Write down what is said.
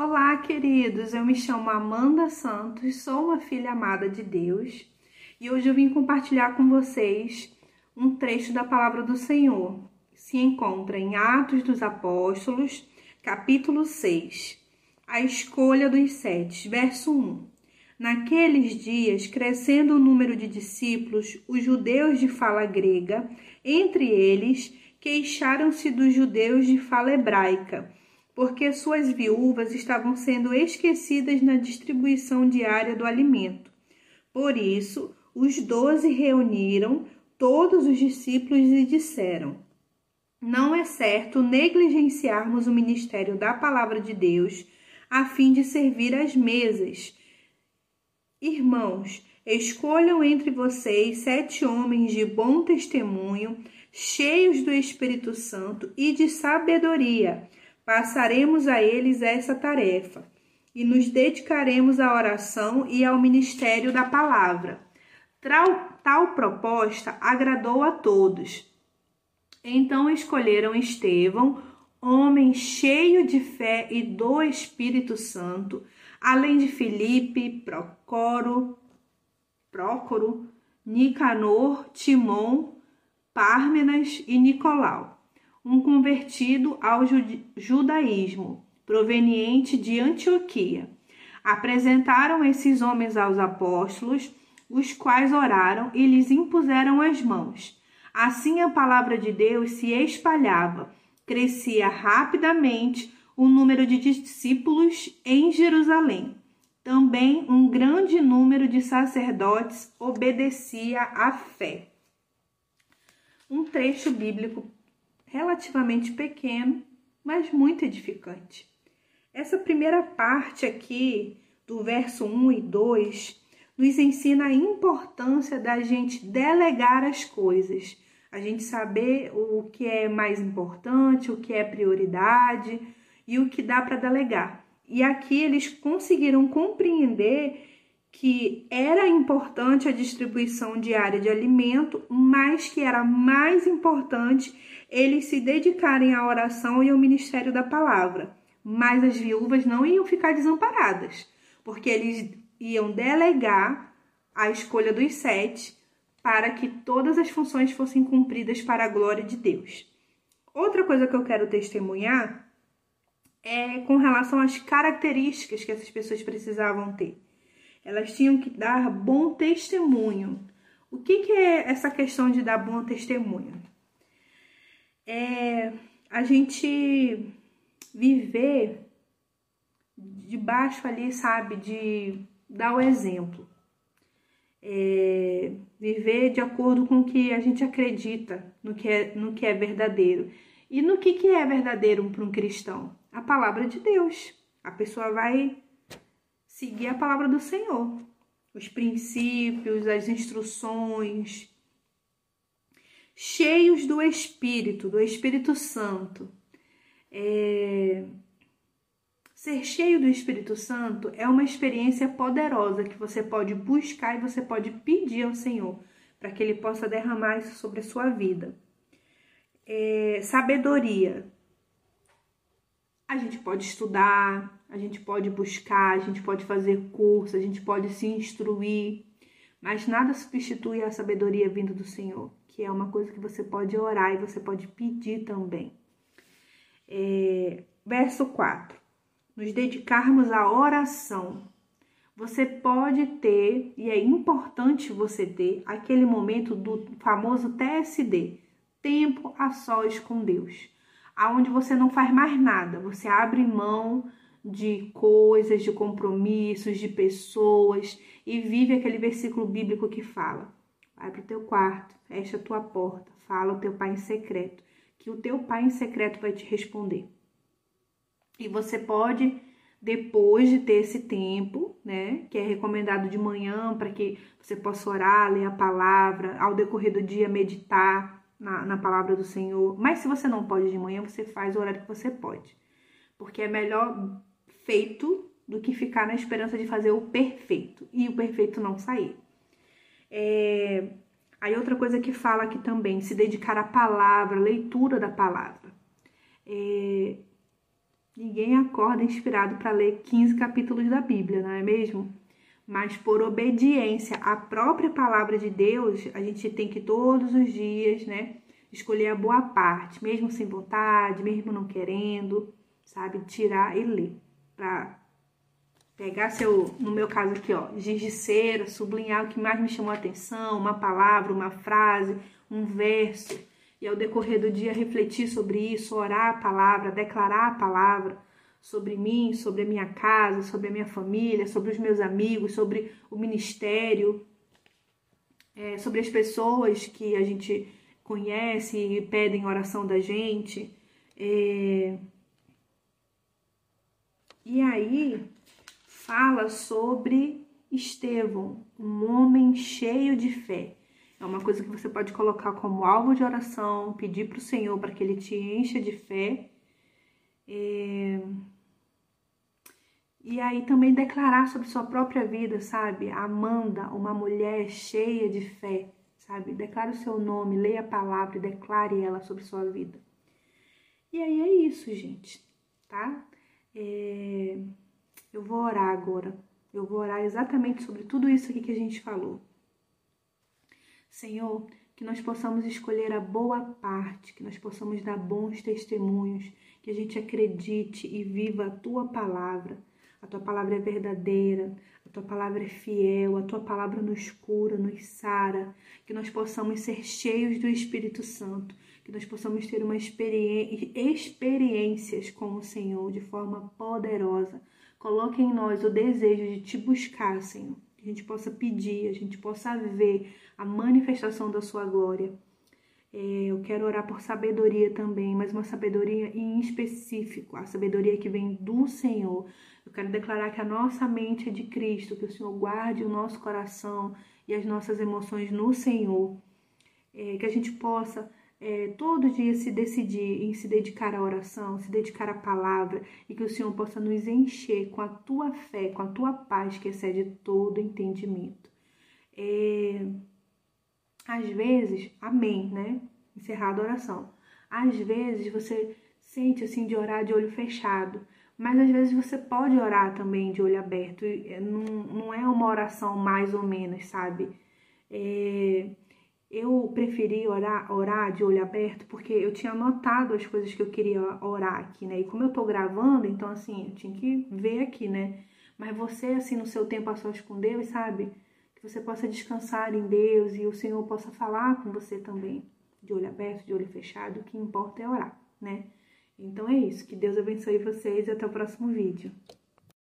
Olá, queridos. Eu me chamo Amanda Santos, sou uma filha amada de Deus e hoje eu vim compartilhar com vocês um trecho da palavra do Senhor. Se encontra em Atos dos Apóstolos, capítulo 6, a escolha dos sete, verso 1. Naqueles dias, crescendo o número de discípulos, os judeus de fala grega, entre eles, queixaram-se dos judeus de fala hebraica porque suas viúvas estavam sendo esquecidas na distribuição diária do alimento. Por isso, os doze reuniram todos os discípulos e disseram: Não é certo negligenciarmos o ministério da palavra de Deus a fim de servir às mesas. Irmãos, escolham entre vocês sete homens de bom testemunho, cheios do Espírito Santo e de sabedoria Passaremos a eles essa tarefa e nos dedicaremos à oração e ao ministério da palavra. Tal, tal proposta agradou a todos. Então escolheram Estevão, homem cheio de fé e do Espírito Santo, além de Filipe, Procoro, Prócoro, Nicanor, Timon, Pármenas e Nicolau um convertido ao judaísmo, proveniente de Antioquia. Apresentaram esses homens aos apóstolos, os quais oraram e lhes impuseram as mãos. Assim a palavra de Deus se espalhava, crescia rapidamente o número de discípulos em Jerusalém. Também um grande número de sacerdotes obedecia à fé. Um trecho bíblico relativamente pequeno, mas muito edificante. Essa primeira parte aqui, do verso 1 e 2, nos ensina a importância da gente delegar as coisas, a gente saber o que é mais importante, o que é prioridade e o que dá para delegar. E aqui eles conseguiram compreender que era importante a distribuição diária de alimento, mas que era mais importante eles se dedicarem à oração e ao ministério da palavra. Mas as viúvas não iam ficar desamparadas, porque eles iam delegar a escolha dos sete para que todas as funções fossem cumpridas para a glória de Deus. Outra coisa que eu quero testemunhar é com relação às características que essas pessoas precisavam ter. Elas tinham que dar bom testemunho. O que, que é essa questão de dar bom testemunho? é a gente viver debaixo ali, sabe, de dar o exemplo. É, viver de acordo com o que a gente acredita, no que é, no que é verdadeiro. E no que, que é verdadeiro para um cristão? A palavra de Deus. A pessoa vai seguir a palavra do Senhor, os princípios, as instruções, cheios do Espírito, do Espírito Santo. É... Ser cheio do Espírito Santo é uma experiência poderosa que você pode buscar e você pode pedir ao Senhor para que Ele possa derramar isso sobre a sua vida. É... Sabedoria. A gente pode estudar, a gente pode buscar, a gente pode fazer curso, a gente pode se instruir, mas nada substitui a sabedoria vinda do Senhor que é uma coisa que você pode orar e você pode pedir também. É, verso 4. Nos dedicarmos à oração. Você pode ter, e é importante você ter, aquele momento do famoso TSD tempo a sós com Deus aonde você não faz mais nada, você abre mão de coisas, de compromissos, de pessoas e vive aquele versículo bíblico que fala: Vai para o teu quarto, fecha a tua porta, fala ao teu pai em secreto, que o teu pai em secreto vai te responder. E você pode, depois de ter esse tempo, né, que é recomendado de manhã para que você possa orar, ler a palavra, ao decorrer do dia meditar na, na palavra do Senhor. Mas se você não pode de manhã, você faz o horário que você pode. Porque é melhor feito do que ficar na esperança de fazer o perfeito e o perfeito não sair. É... Aí outra coisa que fala aqui também, se dedicar à palavra, leitura da palavra. É... Ninguém acorda inspirado para ler 15 capítulos da Bíblia, não é mesmo? Mas por obediência à própria palavra de Deus, a gente tem que todos os dias, né, escolher a boa parte, mesmo sem vontade, mesmo não querendo, sabe, tirar e ler. Para pegar seu, no meu caso aqui, ó, giz de cera, sublinhar o que mais me chamou a atenção, uma palavra, uma frase, um verso, e ao decorrer do dia refletir sobre isso, orar a palavra, declarar a palavra sobre mim, sobre a minha casa, sobre a minha família, sobre os meus amigos, sobre o ministério, é, sobre as pessoas que a gente conhece e pedem oração da gente. É... E aí fala sobre Estevão, um homem cheio de fé. É uma coisa que você pode colocar como alvo de oração, pedir para o Senhor para que Ele te encha de fé. É... E aí também declarar sobre sua própria vida, sabe? Amanda, uma mulher cheia de fé, sabe? Declare o seu nome, leia a palavra e declare ela sobre sua vida. E aí é isso, gente, tá? É... Eu vou orar agora. Eu vou orar exatamente sobre tudo isso aqui que a gente falou. Senhor, que nós possamos escolher a boa parte, que nós possamos dar bons testemunhos, que a gente acredite e viva a tua palavra. A tua palavra é verdadeira, a tua palavra é fiel, a tua palavra nos cura, nos sara, que nós possamos ser cheios do Espírito Santo, que nós possamos ter uma experiência, experiências com o Senhor de forma poderosa. Coloque em nós o desejo de te buscar, Senhor que a gente possa pedir, a gente possa ver a manifestação da sua glória. É, eu quero orar por sabedoria também, mas uma sabedoria em específico, a sabedoria que vem do Senhor. Eu quero declarar que a nossa mente é de Cristo, que o Senhor guarde o nosso coração e as nossas emoções no Senhor. É, que a gente possa é, todo dia se decidir em se dedicar à oração, se dedicar à palavra e que o Senhor possa nos encher com a tua fé, com a tua paz que excede todo entendimento. É, às vezes, amém, né? Encerrada a oração. Às vezes você sente assim de orar de olho fechado, mas às vezes você pode orar também de olho aberto. É, não, não é uma oração mais ou menos, sabe? É, eu preferi orar, orar de olho aberto porque eu tinha anotado as coisas que eu queria orar aqui, né? E como eu tô gravando, então assim, eu tinha que ver aqui, né? Mas você, assim, no seu tempo a sós com Deus, sabe? Que você possa descansar em Deus e o Senhor possa falar com você também, de olho aberto, de olho fechado. O que importa é orar, né? Então é isso. Que Deus abençoe vocês e até o próximo vídeo.